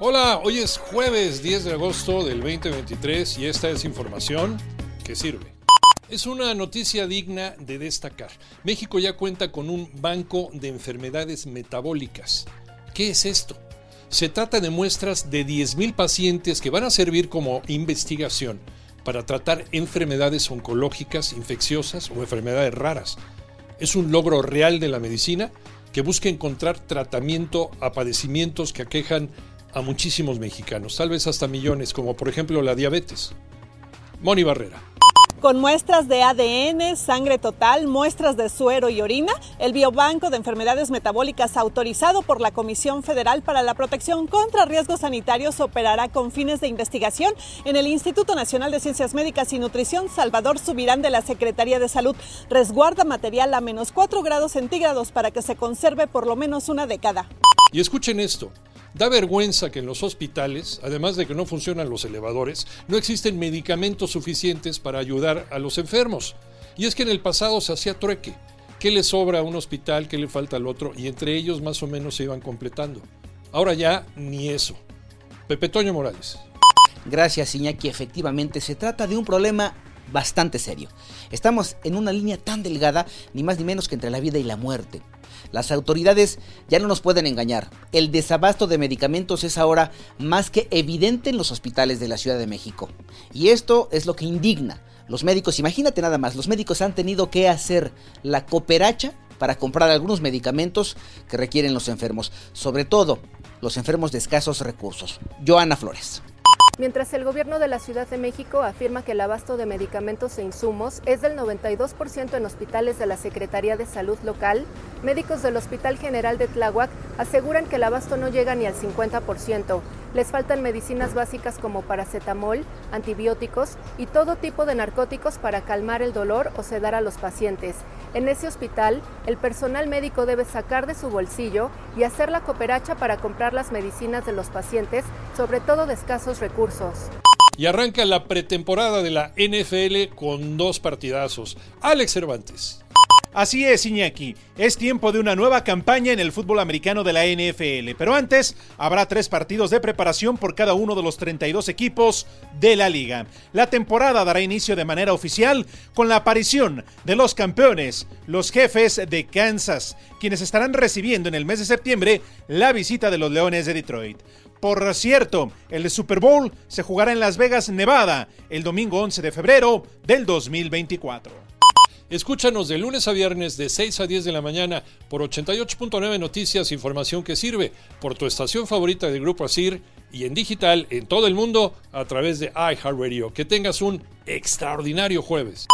Hola, hoy es jueves 10 de agosto del 2023 y esta es información que sirve. Es una noticia digna de destacar. México ya cuenta con un banco de enfermedades metabólicas. ¿Qué es esto? Se trata de muestras de 10.000 pacientes que van a servir como investigación para tratar enfermedades oncológicas, infecciosas o enfermedades raras. Es un logro real de la medicina que busca encontrar tratamiento a padecimientos que aquejan a muchísimos mexicanos, tal vez hasta millones, como por ejemplo la diabetes. Moni Barrera. Con muestras de ADN, sangre total, muestras de suero y orina, el Biobanco de Enfermedades Metabólicas autorizado por la Comisión Federal para la Protección contra Riesgos Sanitarios operará con fines de investigación en el Instituto Nacional de Ciencias Médicas y Nutrición Salvador Subirán de la Secretaría de Salud. Resguarda material a menos 4 grados centígrados para que se conserve por lo menos una década. Y escuchen esto. Da vergüenza que en los hospitales, además de que no funcionan los elevadores, no existen medicamentos suficientes para ayudar a los enfermos. Y es que en el pasado se hacía trueque. ¿Qué le sobra a un hospital? ¿Qué le falta al otro? Y entre ellos más o menos se iban completando. Ahora ya ni eso. Pepe Toño Morales. Gracias, Iñaki. Efectivamente, se trata de un problema bastante serio. Estamos en una línea tan delgada, ni más ni menos que entre la vida y la muerte. Las autoridades ya no nos pueden engañar. El desabasto de medicamentos es ahora más que evidente en los hospitales de la Ciudad de México. Y esto es lo que indigna. Los médicos, imagínate nada más, los médicos han tenido que hacer la cooperacha para comprar algunos medicamentos que requieren los enfermos, sobre todo los enfermos de escasos recursos. Joana Flores. Mientras el gobierno de la Ciudad de México afirma que el abasto de medicamentos e insumos es del 92% en hospitales de la Secretaría de Salud local, médicos del Hospital General de Tláhuac aseguran que el abasto no llega ni al 50%. Les faltan medicinas básicas como paracetamol, antibióticos y todo tipo de narcóticos para calmar el dolor o sedar a los pacientes. En ese hospital, el personal médico debe sacar de su bolsillo y hacer la cooperacha para comprar las medicinas de los pacientes, sobre todo de escasos recursos. Y arranca la pretemporada de la NFL con dos partidazos. Alex Cervantes. Así es, Iñaki. Es tiempo de una nueva campaña en el fútbol americano de la NFL. Pero antes, habrá tres partidos de preparación por cada uno de los 32 equipos de la liga. La temporada dará inicio de manera oficial con la aparición de los campeones, los jefes de Kansas, quienes estarán recibiendo en el mes de septiembre la visita de los Leones de Detroit. Por cierto, el Super Bowl se jugará en Las Vegas, Nevada, el domingo 11 de febrero del 2024. Escúchanos de lunes a viernes de 6 a 10 de la mañana por 88.9 Noticias, información que sirve por tu estación favorita del Grupo Asir y en digital en todo el mundo a través de iHeartRadio. Que tengas un extraordinario jueves.